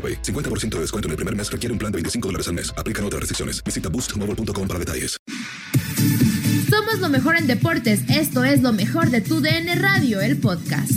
AroPay. 50% de descuento en el primer mes requiere un plan de 25 dólares al mes. Aplican otras restricciones. Visita boostmobile.com para detalles. Somos lo mejor en deportes. Esto es lo mejor de tu DN Radio, el podcast.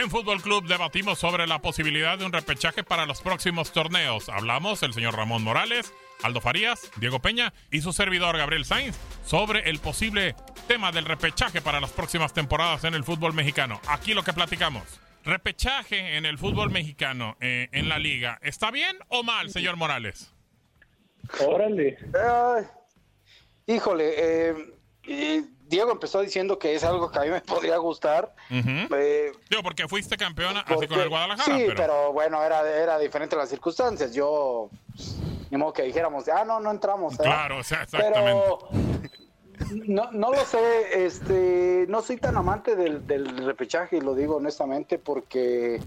En Fútbol Club debatimos sobre la posibilidad de un repechaje para los próximos torneos. Hablamos el señor Ramón Morales, Aldo Farías, Diego Peña y su servidor Gabriel Sainz sobre el posible tema del repechaje para las próximas temporadas en el fútbol mexicano. Aquí lo que platicamos. Repechaje en el fútbol mexicano, eh, en la liga. ¿Está bien o mal, señor Morales? Órale. Híjole, eh, Diego empezó diciendo que es algo que a mí me podría gustar. Eh, Yo, porque fuiste campeona así con el Guadalajara. Sí, pero... pero, bueno, era, era diferente las circunstancias. Yo, pues, ni modo que dijéramos, ah, no, no entramos. ¿eh? Claro, o sea, exactamente. Pero no, no lo sé, este, no soy tan amante del, del repechaje, y lo digo honestamente, porque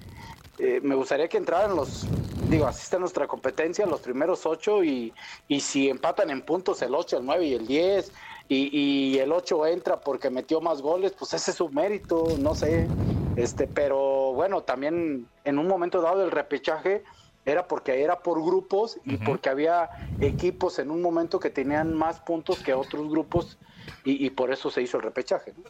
eh, me gustaría que entraran los, digo, así está nuestra competencia, los primeros ocho, y, y si empatan en puntos el 8, el 9 y el 10, y, y el 8 entra porque metió más goles, pues ese es su mérito, no sé. Este, pero bueno, también en un momento dado del repechaje era porque era por grupos y porque había equipos en un momento que tenían más puntos que otros grupos y, y por eso se hizo el repechaje. ¿no?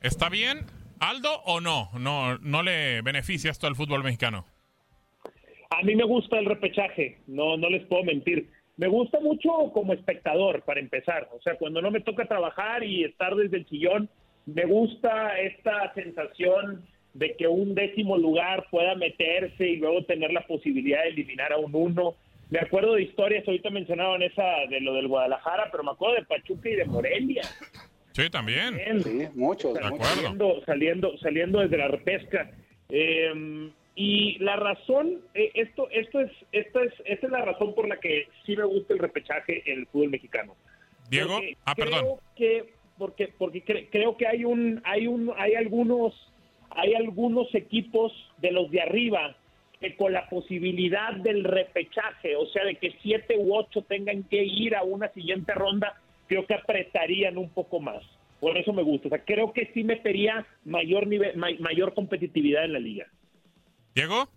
¿Está bien, Aldo, o no? No, no le beneficia esto al fútbol mexicano. A mí me gusta el repechaje, no, no les puedo mentir. Me gusta mucho como espectador, para empezar. O sea, cuando no me toca trabajar y estar desde el sillón, me gusta esta sensación de que un décimo lugar pueda meterse y luego tener la posibilidad de eliminar a un uno. Me acuerdo de historias, ahorita mencionaban esa de lo del Guadalajara, pero me acuerdo de Pachuca y de Morelia. Sí, también. Sí, muchos. De acuerdo. saliendo, saliendo, saliendo desde la repesca. Eh, y la razón, eh, esto, esto es, esta es, esta es la razón por la que sí me gusta el repechaje en el fútbol mexicano. Diego, Porque ah, creo perdón. Que, porque, porque cre- creo que hay un, hay un, hay algunos, hay algunos equipos de los de arriba que con la posibilidad del repechaje, o sea, de que siete u ocho tengan que ir a una siguiente ronda, creo que apretarían un poco más. Por eso me gusta. O sea, creo que sí metería mayor nivel, ma- mayor competitividad en la liga. Diego.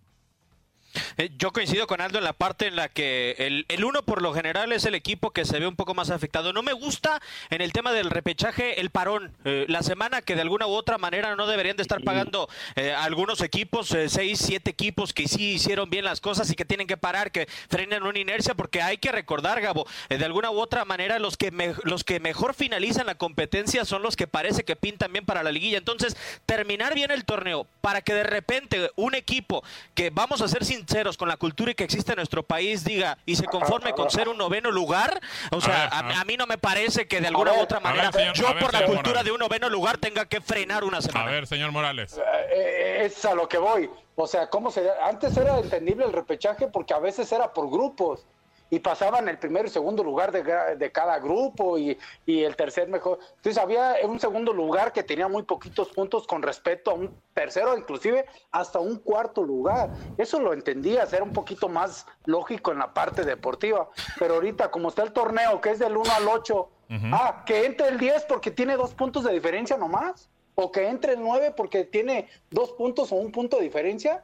Eh, yo coincido con Aldo en la parte en la que el, el uno por lo general es el equipo que se ve un poco más afectado. No me gusta en el tema del repechaje el parón, eh, la semana que de alguna u otra manera no deberían de estar pagando eh, algunos equipos, seis, siete equipos que sí hicieron bien las cosas y que tienen que parar, que frenen una inercia, porque hay que recordar, Gabo, de alguna u otra manera los que, los que mejor finalizan la competencia son los que parece que pintan bien para la liguilla. Entonces, terminar bien el torneo para que de repente un equipo que vamos a ser sinceros con la cultura que existe en nuestro país diga y se conforme con ser un noveno lugar, o sea, a, mí no me parece que de alguna u otra manera yo por la cultura de un noveno lugar tenga que frenar una semana. A ver, señor Morales. Eh, eh, es a lo que voy. O sea, ¿cómo sería? Antes era entendible el repechaje porque a veces era por grupos y pasaban el primer y segundo lugar de, cada grupo y, el tercer mejor. Entonces había un segundo lugar que tenía muy poquitos puntos con respecto a un tercero, inclusive hasta un cuarto lugar. Eso lo entendía, era un poquito más lógico en la parte deportiva. Pero ahorita, como está el torneo, que es del 1 al 8, ah, que entre el 10 porque tiene dos puntos de diferencia nomás. O que entre el 9 porque tiene dos puntos o un punto de diferencia.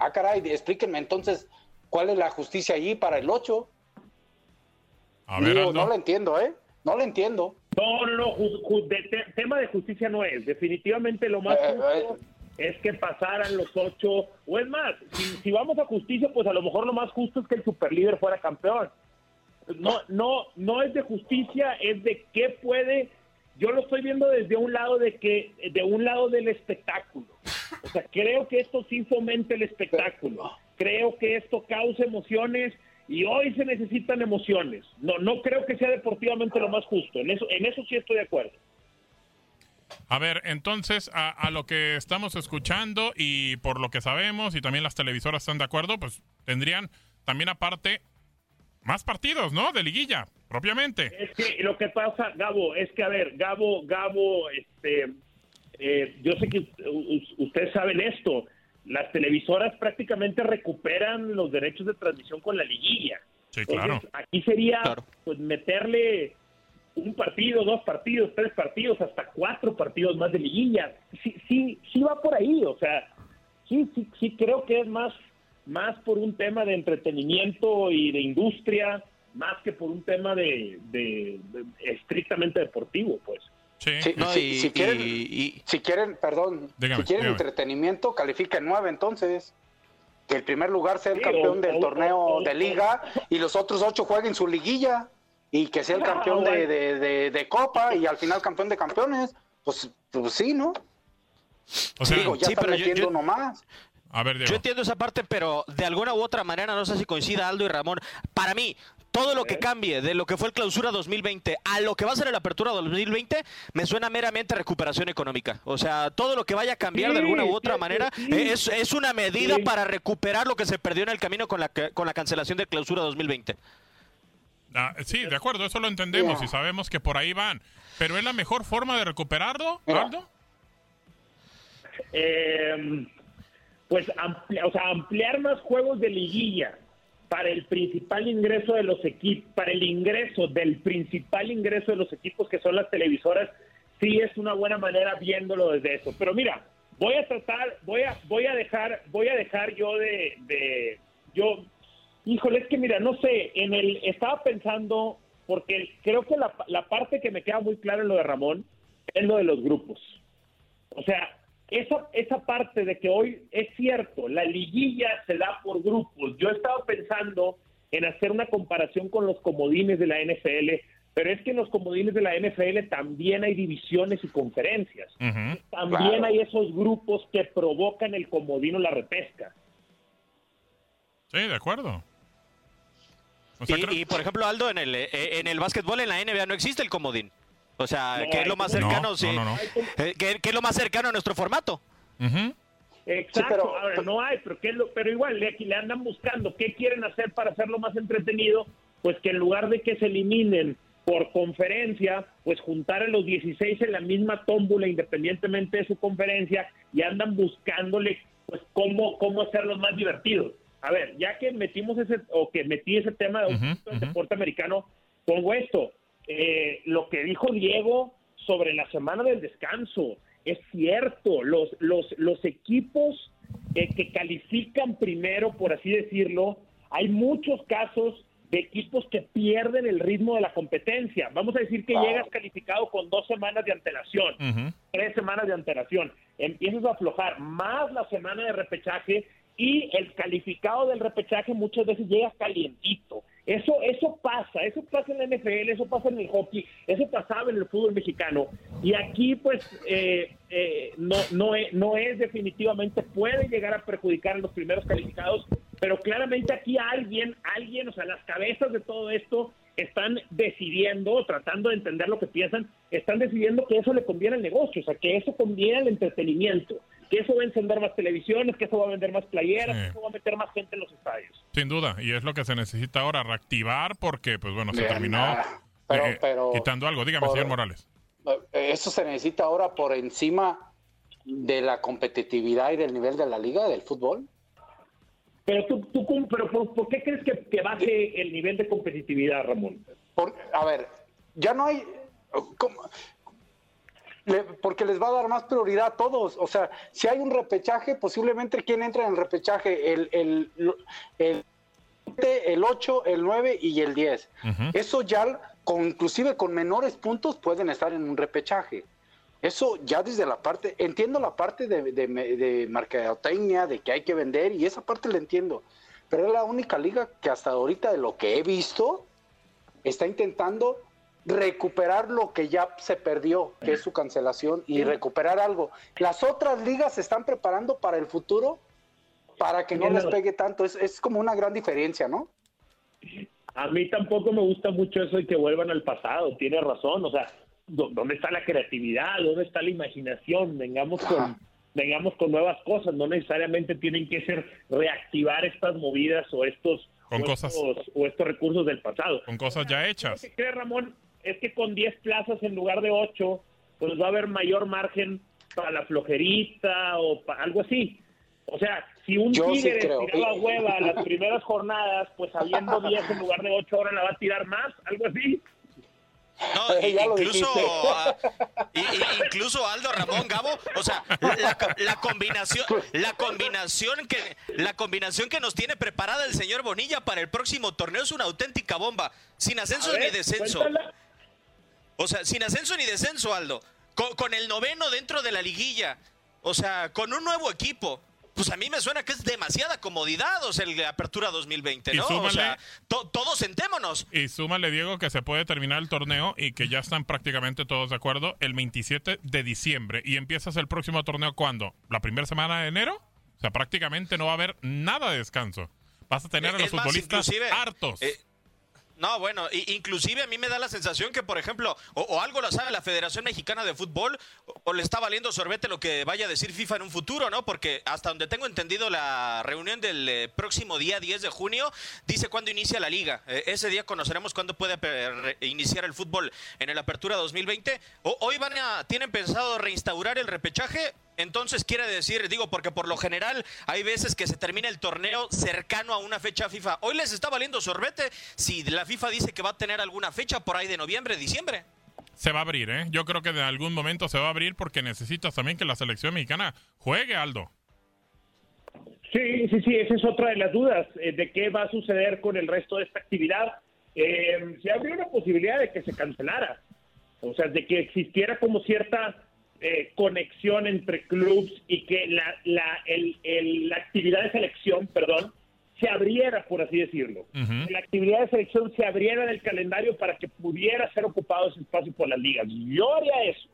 Ah, caray, explíquenme entonces ¿Cuál es la justicia allí para el 8? A ver, no lo entiendo, ¿eh? No lo entiendo. No, no, no. tema de justicia no es. Definitivamente lo más eh, justo eh. es que pasaran los ocho. O es más, si, vamos a justicia, pues a lo mejor lo más justo es que el superlíder fuera campeón. No, no, no es de justicia, es de qué puede. Yo lo estoy viendo desde un lado de que, de un lado del espectáculo. O sea, creo que esto sí fomenta el espectáculo creo que esto causa emociones y hoy se necesitan emociones. No, no creo que sea deportivamente lo más justo. En eso, en eso sí estoy de acuerdo. A ver, entonces, a, lo que estamos escuchando y por lo que sabemos, y también las televisoras están de acuerdo, pues tendrían también aparte más partidos, ¿no? De liguilla, propiamente. Es que lo que pasa, Gabo, es que, a ver, Gabo, Gabo, este, eh, yo sé que ustedes saben esto, las televisoras prácticamente recuperan los derechos de transmisión con la liguilla. Sí, claro. aquí sería pues meterle un partido, dos partidos, tres partidos, hasta cuatro partidos más de liguilla. Sí, sí, sí va por ahí, o sea, sí, sí, sí creo que es más, más por un tema de entretenimiento y de industria, más que por un tema de estrictamente deportivo, pues. Sí. si, quieren, si quieren, perdón, si quieren entretenimiento, califiquen nueve entonces. Que el primer lugar sea el campeón del torneo de liga y los otros ocho jueguen su liguilla y que sea el campeón de, copa y al final campeón de campeones. Pues, pues sí, ¿no? O sea, Digo, ya pero metiendo nomás. A ver, Yo entiendo esa parte, pero de alguna u otra manera, no sé si coincida Aldo y Ramón. Para mí, todo lo que cambie de lo que fue el clausura 2020 a lo que va a ser el apertura 2020 me suena meramente recuperación económica. O sea, todo lo que vaya a cambiar de alguna u otra manera es, es, una medida para recuperar lo que se perdió en el camino con la, con la cancelación de clausura 2020. Ah, sí, de acuerdo, eso lo entendemos y sabemos que por ahí van. Pero es la mejor forma de recuperarlo, Aldo. Eh, pues o sea, ampliar más juegos de liguilla para el principal ingreso de los equipos, para el ingreso del principal ingreso de los equipos que son las televisoras, sí es una buena manera viéndolo desde eso. Pero mira, voy a tratar, voy a, voy a dejar, voy a dejar yo de, de yo, híjole, es que mira, no sé, en el, estaba pensando, porque creo que la, la parte que me queda muy clara en lo de Ramón es lo de los grupos. O sea, esa, esa parte de que hoy es cierto, la liguilla se da por grupos. Yo he estado pensando en hacer una comparación con los comodines de la NFL, pero es que en los comodines de la NFL también hay divisiones y conferencias. También hay esos grupos que provocan el comodino la repesca. Sí, de acuerdo. y, por ejemplo, Aldo, en el, eh, en el básquetbol en la NBA no existe el comodín. O sea, ¿qué es lo más cercano? sí, eh, ¿qué, es lo más cercano a nuestro formato? Exacto, pero, no hay, pero, ¿qué lo, pero igual le, le andan buscando qué quieren hacer para hacerlo más entretenido, pues que en lugar de que se eliminen por conferencia, pues juntar a los 16 en la misma tómbula independientemente de su conferencia y andan buscándole pues cómo, cómo hacerlos más divertidos. A ver, ya que metimos ese, o que metí ese tema de deporte americano, pongo esto, eh, lo que dijo Diego sobre la semana del descanso. Es cierto, los, los, los equipos eh, que califican primero, por así decirlo, hay muchos casos de equipos que pierden el ritmo de la competencia. Vamos a decir que llegas calificado con dos semanas de antelación, tres semanas de antelación, empiezas a aflojar más la semana de repechaje y el calificado del repechaje muchas veces llega calientito. Eso, eso pasa, eso pasa en la NFL, eso pasa en el hockey, eso pasaba en el fútbol mexicano. Y aquí, pues, eh, eh, no, no, es, no es definitivamente, puede llegar a perjudicar a los primeros calificados, pero claramente aquí alguien, alguien, o sea, las cabezas de todo esto están decidiendo, tratando de entender lo que piensan, están decidiendo que eso le conviene al negocio, o sea, que eso conviene al entretenimiento, que eso va a encender más televisiones, que eso va a vender más playeras, que eso va a meter más gente en los estadios. Sin duda, y es lo que se necesita ahora, reactivar, porque, pues bueno, se terminó pero, eh, pero, quitando algo. Dígame, por- señor Morales. Eso se necesita ahora por encima de la competitividad y del nivel de la liga del fútbol. Pero tú, tú cum- pero ¿por, por qué crees que, que baje el nivel de competitividad, Ramón? Por- a ver, ya no hay... ¿cómo? Le- porque les va a dar más prioridad a todos. O sea, si hay un repechaje, posiblemente quién entra en el repechaje, el, el, el, el 8, el 9 y el 10. Eso ya, con, inclusive con menores puntos, pueden estar en un repechaje. Eso ya desde la parte, entiendo la parte de, de, de mercadotecnia, de que hay que vender, y esa parte la entiendo. Pero es la única liga que hasta ahorita, de lo que he visto, está intentando recuperar lo que ya se perdió, que es su cancelación, y recuperar algo. Las otras ligas se están preparando para el futuro para que no les pegue tanto. Es, es como una gran diferencia, ¿no? A mí tampoco me gusta mucho eso de que vuelvan al pasado, tiene razón, o sea, ¿dó- ¿dónde está la creatividad? ¿Dónde está la imaginación? Vengamos con, vengamos con nuevas cosas, no necesariamente tienen que ser reactivar estas movidas o estos, Con o cosas. estos, o estos recursos del pasado. Con cosas ya hechas. ¿Qué Ramón? Es que con 10 plazas en lugar de 8, pues va a haber mayor margen para la flojerita o para algo así. O sea, si un Yo sí Tigre creo. tiraba hueva las primeras jornadas, pues habiendo 10 en lugar de 8, ahora la va a tirar más, algo así. No, Eh, incluso, incluso Aldo Ramón Gabo, o sea, la, co- la combinación, la combinación que, la combinación que nos tiene preparada el señor Bonilla para el próximo torneo es una auténtica bomba, sin ascenso ver, ni descenso. cuéntala. O sea, sin ascenso ni descenso, Aldo. Con, con el noveno dentro de la liguilla. O sea, con un nuevo equipo. Pues a mí me suena que es demasiada comodidad, o sea, el de Apertura 2020, Y ¿no? O sea, to- todos sentémonos. Y súmale, Diego, que se puede terminar el torneo y que ya están prácticamente todos de acuerdo el 27 de diciembre. ¿Y empiezas el próximo torneo cuándo? ¿La primera semana de enero? O sea, prácticamente no va a haber nada de descanso. Vas a tener a los Es más, futbolistas hartos. eh, No, bueno, inclusive a mí me da la sensación que, por ejemplo, o, algo lo sabe la Federación Mexicana de Fútbol, o, le está valiendo sorbete lo que vaya a decir FIFA en un futuro, ¿no? Porque hasta donde tengo entendido la reunión del eh, próximo día 10 de junio dice cuándo inicia la liga. Eh, ese día conoceremos cuándo puede iniciar el fútbol en el Apertura 2020. O- hoy van a, tienen pensado reinstaurar el repechaje. Entonces quiere decir, digo, porque por lo general hay veces que se termina el torneo cercano a una fecha FIFA. Hoy les está valiendo sorbete si la FIFA dice que va a tener alguna fecha por ahí de noviembre, diciembre. Se va a abrir, ¿eh? Yo creo que de algún momento se va a abrir porque necesitas también que la selección mexicana juegue, Aldo. Sí, sí, sí, esa es otra de las dudas, eh, de qué va a suceder con el resto de esta actividad. Eh, se abrió una posibilidad de que se cancelara, o sea, de que existiera como cierta eh, conexión entre clubs y que la, la, el- el- la actividad de selección, perdón, se abriera, por así decirlo. La actividad de selección se abriera del calendario para que pudiera ser ocupado ese espacio por las ligas. Yo haría eso.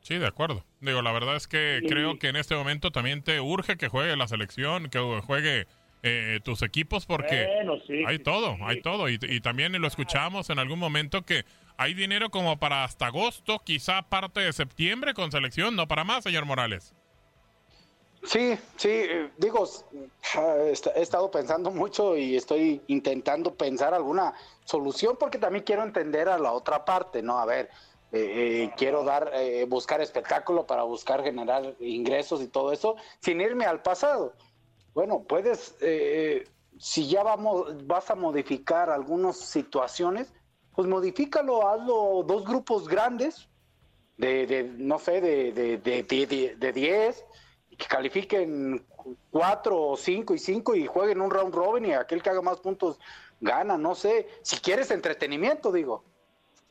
Sí, de acuerdo. Digo, la verdad es que Sí. creo que en este momento también te urge que juegue la selección, que juegue eh, tus equipos, porque Bueno, sí, hay sí, todo, sí. hay todo. Y, y también lo escuchamos en algún momento que hay dinero como para hasta agosto, quizá parte de septiembre con selección, no para más, señor Morales. Sí, sí, eh, digo, he estado pensando mucho y estoy intentando pensar alguna solución porque también quiero entender a la otra parte, ¿no? A ver, eh, eh, quiero dar, eh, buscar espectáculo para buscar generar ingresos y todo eso sin irme al pasado. Bueno, puedes, eh, si ya vamos, vas a modificar algunas situaciones, pues modifícalo, hazlo dos grupos grandes, de, no sé, de, de, de, de, 10, que califiquen cuatro o cinco y cinco y jueguen un round robin y aquel que haga más puntos gana, no sé. Si quieres entretenimiento, digo.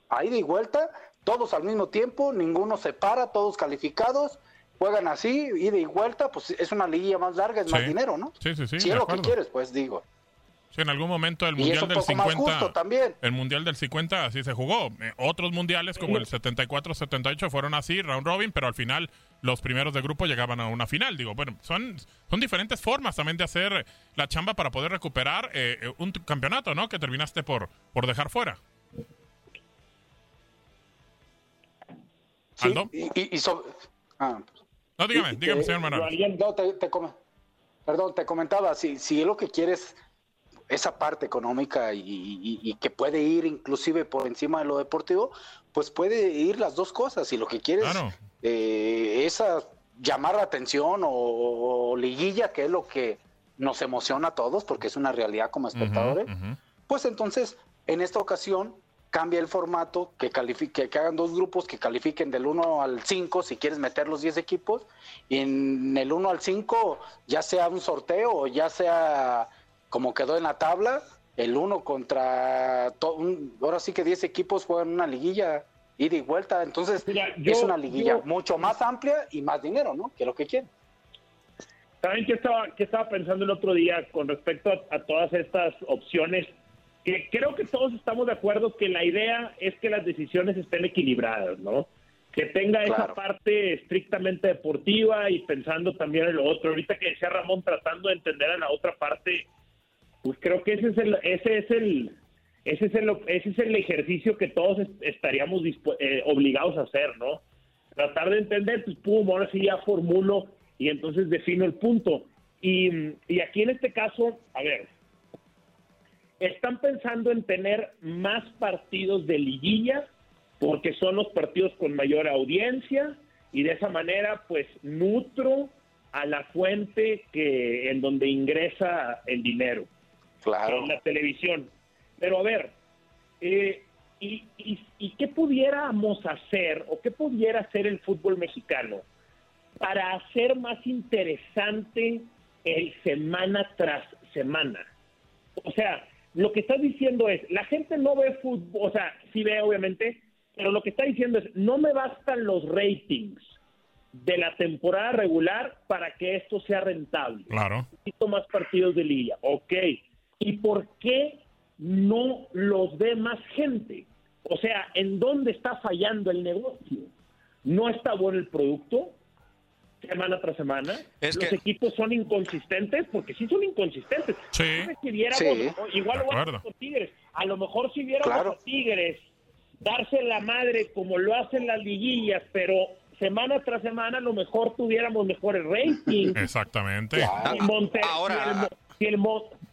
Ahí de vuelta, todos al mismo tiempo, ninguno se para, todos calificados, juegan así, ida y vuelta, pues es una liguilla más larga, es más dinero, ¿no? Sí, sí, sí. Si es lo que quieres, pues digo. Sí, en algún momento el Mundial del 50. El Mundial del 50 así se jugó. Eh, otros mundiales como el 74-78 fueron así, round robin, pero al final los primeros de grupo llegaban a una final. Digo, bueno, son, son diferentes formas también de hacer la chamba para poder recuperar eh, eh, un campeonato, ¿no? Que terminaste por, por dejar fuera. ¿Aldo? Y, ah. No, dígame, dígame, señor Manuel. No, te, Perdón, te comentaba, si, si lo que quieres esa parte económica y, que puede ir inclusive por encima de lo deportivo, pues puede ir las dos cosas. Y lo que quieres eh, es llamar la atención o, liguilla, que es lo que nos emociona a todos, porque es una realidad como espectadores, pues entonces en esta ocasión cambia el formato, que, califique, que hagan dos grupos que califiquen del 1 al 5 si quieres meter los 10 equipos, y en el 1 al 5 ya sea un sorteo o ya sea como quedó en la tabla, el uno contra, ahora sí que 10 equipos juegan una liguilla, ida y vuelta, entonces es una liguilla mucho más amplia y más dinero, ¿no? Que lo que quieren. ¿Saben qué estaba, qué estaba pensando el otro día con respecto a, todas estas opciones? Que creo que todos estamos de acuerdo que la idea es que las decisiones estén equilibradas, ¿no? Que tenga esa parte estrictamente deportiva y pensando también en lo otro. Ahorita que decía Ramón tratando de entender a la otra parte, pues creo que ese es el, ese es el, ese es el, ese es el ejercicio que todos estaríamos eh, obligados a hacer, ¿no? Tratar de entender, pues pum, ahora sí ya formulo y entonces defino el punto. Y, y aquí en este caso, a ver, están pensando en tener más partidos de liguilla porque son los partidos con mayor audiencia y de esa manera pues nutro a la fuente que en donde ingresa el dinero claro. en la televisión. Pero a ver, eh, y, y, qué pudiéramos hacer o qué pudiera hacer el fútbol mexicano para hacer más interesante el semana tras semana? O sea, lo que está diciendo es, la gente no ve fútbol, o sea, sí ve obviamente, pero lo que está diciendo es, no me bastan los ratings de la temporada regular para que esto sea rentable. Claro. Necesito más partidos de liga. Ok, ¿Y por qué no los ve más gente? O sea, ¿en dónde está fallando el negocio? ¿No está bueno el producto? Semana tras semana. los equipos son inconsistentes, porque sí son inconsistentes. Sí. igual con Tigres. A lo mejor si viéramos a Tigres darse la madre como lo hacen las liguillas, pero semana tras semana a lo mejor tuviéramos mejores ratings. Exactamente. Ahora, si el,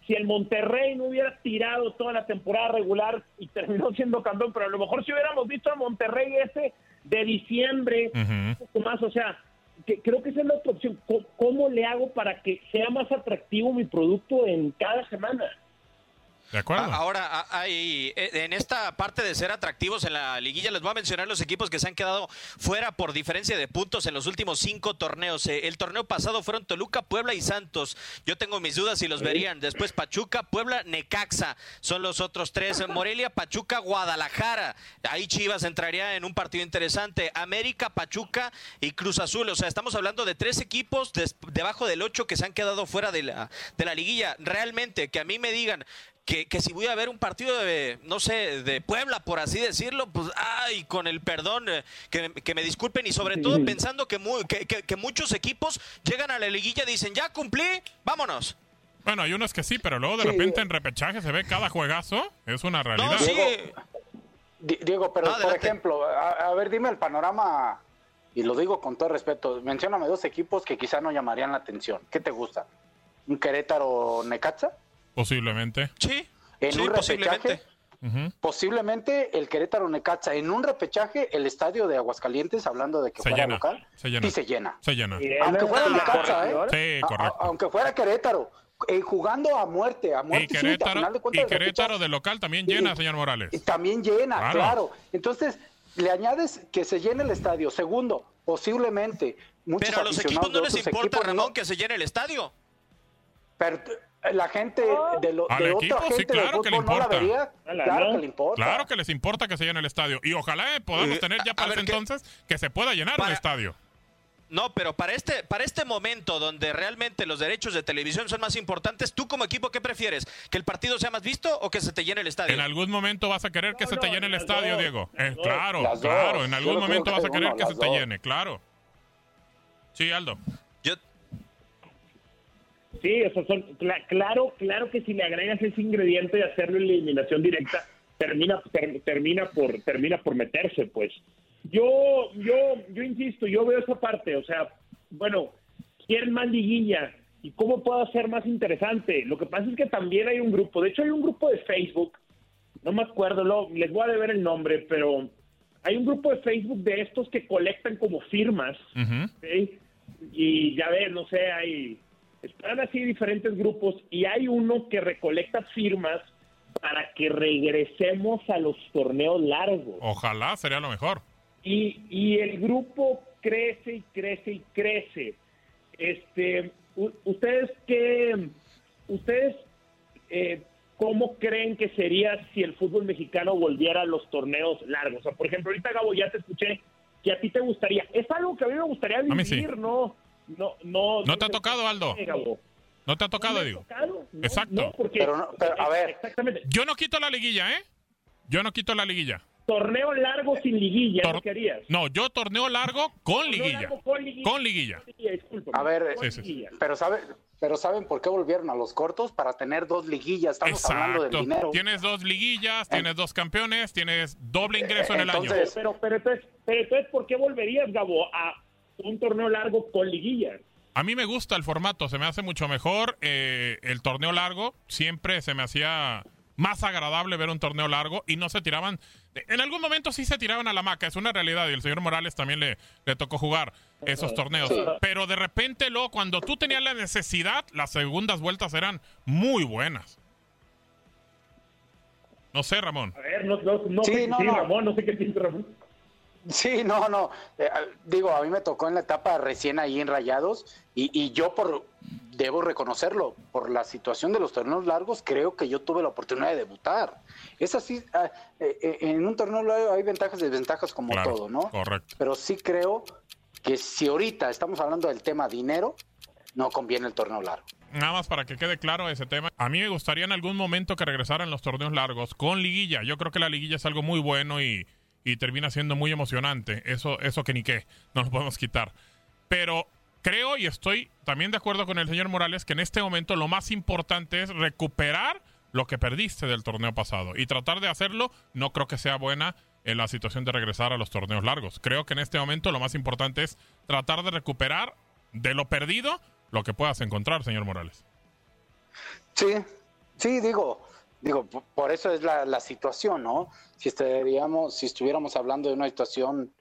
si el Monterrey no hubiera tirado toda la temporada regular y terminó siendo campeón, pero a lo mejor si hubiéramos visto a Monterrey ese de diciembre, un poco más, o sea, que, creo que esa es la otra opción. ¿Cómo le hago para que sea más atractivo mi producto en cada semana? De acuerdo. Ahora, hay, eh, en esta parte de ser atractivos en la liguilla, les voy a mencionar los equipos que se han quedado fuera por diferencia de puntos en los últimos cinco torneos. Eh, el torneo pasado fueron Toluca, Puebla y Santos. Yo tengo mis dudas si los verían. Después Pachuca, Puebla, Necaxa. Son los otros tres. Morelia, Pachuca, Guadalajara. Ahí Chivas entraría en un partido interesante. América, Pachuca y Cruz Azul. O sea, estamos hablando de tres equipos debajo del ocho que se han quedado fuera de la, de la liguilla. Realmente, que a mí me digan que, si voy a ver un partido de, no sé, de Puebla, por así decirlo, pues, ay, con el perdón, eh, que, me disculpen y sobre todo pensando que, que, muchos equipos llegan a la liguilla y dicen, ya cumplí, vámonos. Bueno, hay unos que sí, pero luego de repente en repechaje se ve cada juegazo, es una realidad. Diego, pero por ejemplo, a, ver, dime el panorama, y lo digo con todo respeto, mencióname dos equipos que quizá no llamarían la atención. ¿Qué te gusta? ¿Un Querétaro Necaxa? Posiblemente. Sí. En un posiblemente. Posiblemente el Querétaro Necaxa en un repechaje, el estadio de Aguascalientes, hablando de que fuera local, se llena. sí se llena. Se llena. Aunque fuera Necaxa, ¿eh? Sí, correcto. aunque fuera Querétaro, eh, jugando a muerte, a muerte. Y Querétaro, de, y Querétaro de local también llena, señor Morales. Y también llena, claro. claro. Entonces, le añades que se llene el estadio. Segundo, posiblemente muchos Pero a los equipos no les importa, equipos no- Ramón, que se llene el estadio. pero la gente de, lo, Al de equipo, otra sí, del claro que le no la importa. vería. Claro que le importa. Claro que les importa que se llene el estadio. Y ojalá eh, podamos Eh, tener ya para ese ¿qué- entonces que se pueda llenar Para- estadio. No, pero para este, para este momento donde realmente los derechos de televisión son más importantes, ¿tú como equipo qué prefieres? ¿Que el partido sea más visto o que se te llene el estadio? En algún momento vas a querer que No, se te no, llene el estadio, dos, Diego. Eh, dos. claro, claro. En algún momento vas a querer uno, que se te llene, claro. Sí, Aldo. Sí, o sea, son, cla- claro, claro que si le agregas ese ingrediente de hacerlo en la eliminación directa, termina, ter- termina por, termina por meterse, pues. Yo, yo, yo insisto, yo veo esa parte, o sea, bueno, quieren más liguilla y cómo puedo hacer más interesante. Lo que pasa es que también hay un grupo, de hecho hay un grupo de Facebook, no me acuerdo, lo, les voy a deber el nombre, pero hay un grupo de Facebook de estos que colectan como firmas. Y ya ves, no sé, hay, están así diferentes grupos y hay uno que recolecta firmas para que regresemos a los torneos largos. Ojalá sería lo mejor. Y, y el grupo crece y crece y crece. Este, ustedes qué, ustedes eh, cómo creen que sería si el fútbol mexicano volviera a los torneos largos. O sea, por ejemplo, ahorita Gabo ya te escuché que a ti te gustaría. Es algo que a mí me gustaría sí. vivir, no, no, no. ¿No te ha tocado, Aldo? ¿No te ha ¿No tocado, digo? tocado? No, Exacto. no, porque- Pero no- pero, a ver. Exactamente. Yo no quito la liguilla, ¿eh? Yo no quito la liguilla. Torneo largo sin liguilla, Tor- ¿no querías? No, yo torneo largo con Torneo liguilla. largo con liguilla. Con liguilla. A ver, con Sí, sí. liguilla. Pero sabe, pero saben por qué volvieron a los cortos para tener dos liguillas. Estamos hablando del Exacto. dinero. Tienes dos liguillas, tienes dos campeones, tienes doble ingreso en el año. Pero, pero, entonces, pero entonces, ¿por qué volverías, Gabo, a un torneo largo con liguilla? A mí me gusta el formato, se me hace mucho mejor. eh, el torneo largo siempre se me hacía más agradable ver un torneo largo y no se tiraban. En algún momento sí se tiraban a la maca, es una realidad y el señor Morales también le, le tocó jugar esos torneos. Pero de repente, luego, cuando tú tenías la necesidad, las segundas vueltas eran muy buenas. No sé, Ramón. A ver, no, no, no Sí, sé no, no. Ramón, no sé qué piensa Ramón. Sí, no, no. Eh, digo, a mí me tocó en la etapa recién ahí en Rayados y, y yo por debo reconocerlo, por la situación de los torneos largos, creo que yo tuve la oportunidad de debutar. Es así, ah, eh, eh, en un torneo largo hay ventajas y desventajas como Claro, todo, ¿no? correcto. Pero sí creo que si ahorita estamos hablando del tema dinero, no conviene el torneo largo. Nada más para que quede claro ese tema. A mí me gustaría en algún momento que regresaran los torneos largos con liguilla. Yo creo que la liguilla es algo muy bueno y, y termina siendo muy emocionante. Eso, eso que ni qué, no lo podemos quitar. Pero creo y estoy también de acuerdo con el señor Morales que en este momento lo más importante es recuperar lo que perdiste del torneo pasado. Y tratar de hacerlo no creo que sea buena en la situación de regresar a los torneos largos. Creo que en este momento lo más importante es tratar de recuperar de lo perdido lo que puedas encontrar, señor Morales. Sí, sí, digo, digo, por eso es la, la situación, ¿no? Si estaríamos, si estuviéramos hablando de una situación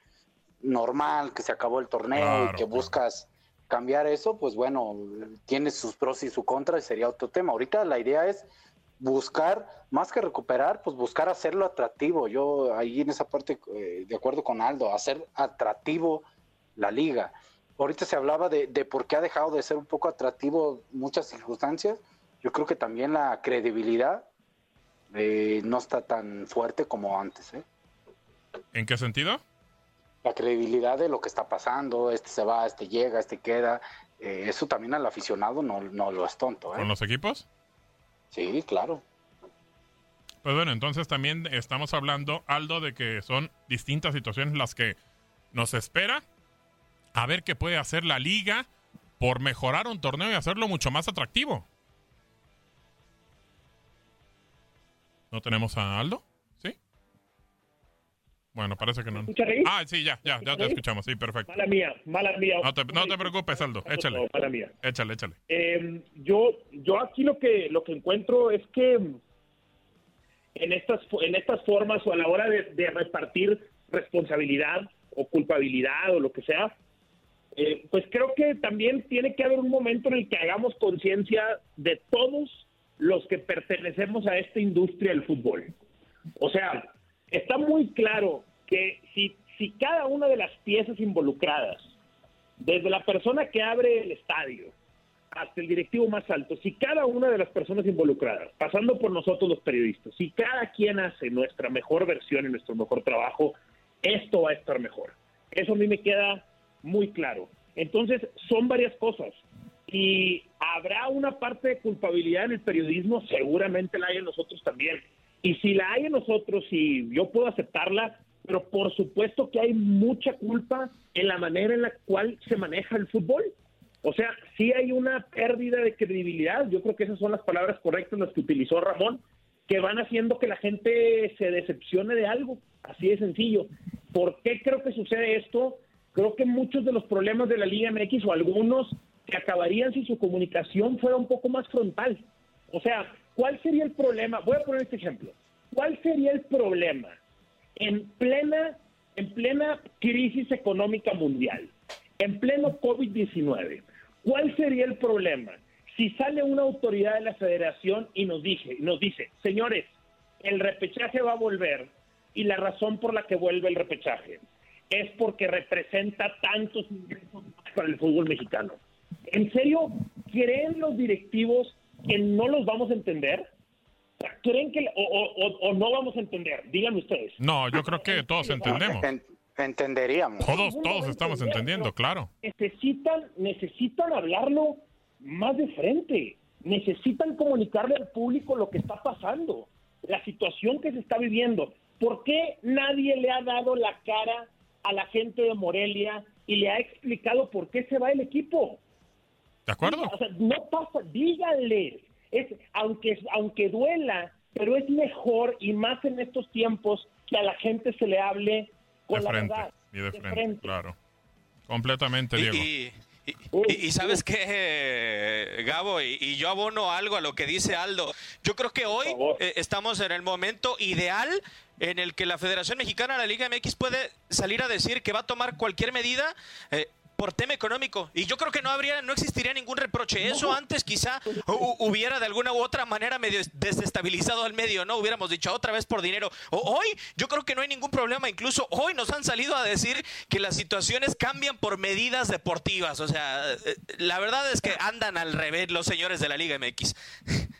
normal, que se acabó el torneo Claro, y que claro. buscas cambiar eso, pues bueno, tiene sus pros y su contra y sería otro tema. Ahorita la idea es buscar, más que recuperar, pues buscar hacerlo atractivo. Yo ahí en esa parte, eh, de acuerdo con Aldo, hacer atractivo la liga. Ahorita se hablaba de, de por qué ha dejado de ser un poco atractivo muchas circunstancias. Yo creo que también la credibilidad eh, no está tan fuerte como antes. ¿eh? ¿En qué sentido? La credibilidad de lo que está pasando, este se va, este llega, este queda, eh, eso también al aficionado no, no lo es tonto. ¿eh? ¿Con los equipos? Sí, claro. Pues bueno, entonces también estamos hablando, Aldo, de que son distintas situaciones las que nos espera. A ver qué puede hacer la liga por mejorar un torneo y hacerlo mucho más atractivo. ¿No tenemos a Aldo? ¿Sí? Bueno, parece que no. Ah, sí, ya, ya, ya te escuchamos, sí, perfecto. Mala mía, mala mía. No te, no te preocupes, Aldo, échale. No, mala mía. Échale, échale. Eh, yo, yo aquí lo que lo que encuentro es que en estas en estas formas o a la hora de, de repartir responsabilidad o culpabilidad o lo que sea, eh, pues creo que también tiene que haber un momento en el que hagamos conciencia de todos los que pertenecemos a esta industria del fútbol. O sea, está muy claro que si, si cada una de las piezas involucradas desde la persona que abre el estadio hasta el directivo más alto, si cada una de las personas involucradas, pasando por nosotros los periodistas, si cada quien hace nuestra mejor versión y nuestro mejor trabajo, esto va a estar mejor. Eso a mí me queda muy claro. Entonces, son varias cosas. Y habrá una parte de culpabilidad en el periodismo, seguramente la hay en nosotros también. Y si la hay en nosotros, y yo puedo aceptarla, pero por supuesto que hay mucha culpa en la manera en la cual se maneja el fútbol. O sea, sí hay una pérdida de credibilidad, yo creo que esas son las palabras correctas las que utilizó Ramón, que van haciendo que la gente se decepcione de algo, así de sencillo. ¿Por qué creo que sucede esto? Creo que muchos de los problemas de la Liga MX o algunos que acabarían si su comunicación fuera un poco más frontal. O sea, ¿cuál sería el problema? Voy a poner este ejemplo. ¿Cuál sería el problema en plena, en plena crisis económica mundial, en pleno COVID-19? ¿Cuál sería el problema si sale una autoridad de la federación y nos dice, nos dice, señores, el repechaje va a volver y la razón por la que vuelve el repechaje es porque representa tantos ingresos para el fútbol mexicano. ¿En serio creen los directivos que no los vamos a entender? ¿Creen que o, no vamos a entender? Díganme ustedes. No, yo creo que todos entendemos. entenderíamos. Todos, todos estamos entendiendo, claro. Necesitan, necesitan hablarlo más de frente. Necesitan comunicarle al público lo que está pasando, la situación que se está viviendo. ¿Por qué nadie le ha dado la cara a la gente de Morelia y le ha explicado por qué se va el equipo? ¿De acuerdo? O sea, no pasa, díganle. Es, aunque, aunque duela, pero es mejor y más en estos tiempos que a la gente se le hable con la verdad. Y de, frente, claro. Completamente, Diego. Y, sabes qué, Gabo, y, yo abono algo a lo que dice Aldo. Yo creo que hoy eh, estamos en el momento ideal en el que la Federación Mexicana de la Liga MX puede salir a decir que va a tomar cualquier medida eh, por tema económico. Y yo creo que no habría, no existiría ningún reproche. Eso antes quizá hubiera de alguna u otra manera medio desestabilizado al medio, ¿no? Hubiéramos dicho otra vez por dinero. hoy yo creo que no hay ningún problema. Incluso hoy nos han salido a decir que las situaciones cambian por medidas deportivas. O sea, eh, la verdad es que andan al revés los señores de la Liga MX.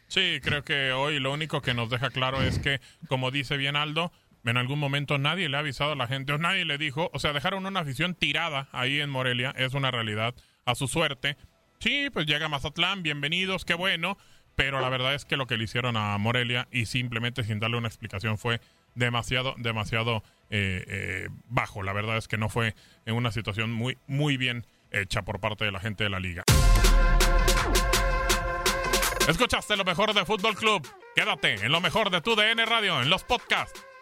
Sí, creo que hoy lo único que nos deja claro es que, como dice bien Aldo, en algún momento nadie le ha avisado a la gente o nadie le dijo, o sea, dejaron una afición tirada ahí en Morelia, es una realidad, a su suerte. Sí, pues llega Mazatlán, bienvenidos, qué bueno, pero la verdad es que lo que le hicieron a Morelia y simplemente sin darle una explicación fue demasiado, demasiado eh, eh, bajo. La verdad es que no fue en una situación muy, muy bien hecha por parte de la gente de la liga. Escuchaste lo mejor de Fútbol Club. Quédate en lo mejor de tu DN Radio, en los podcasts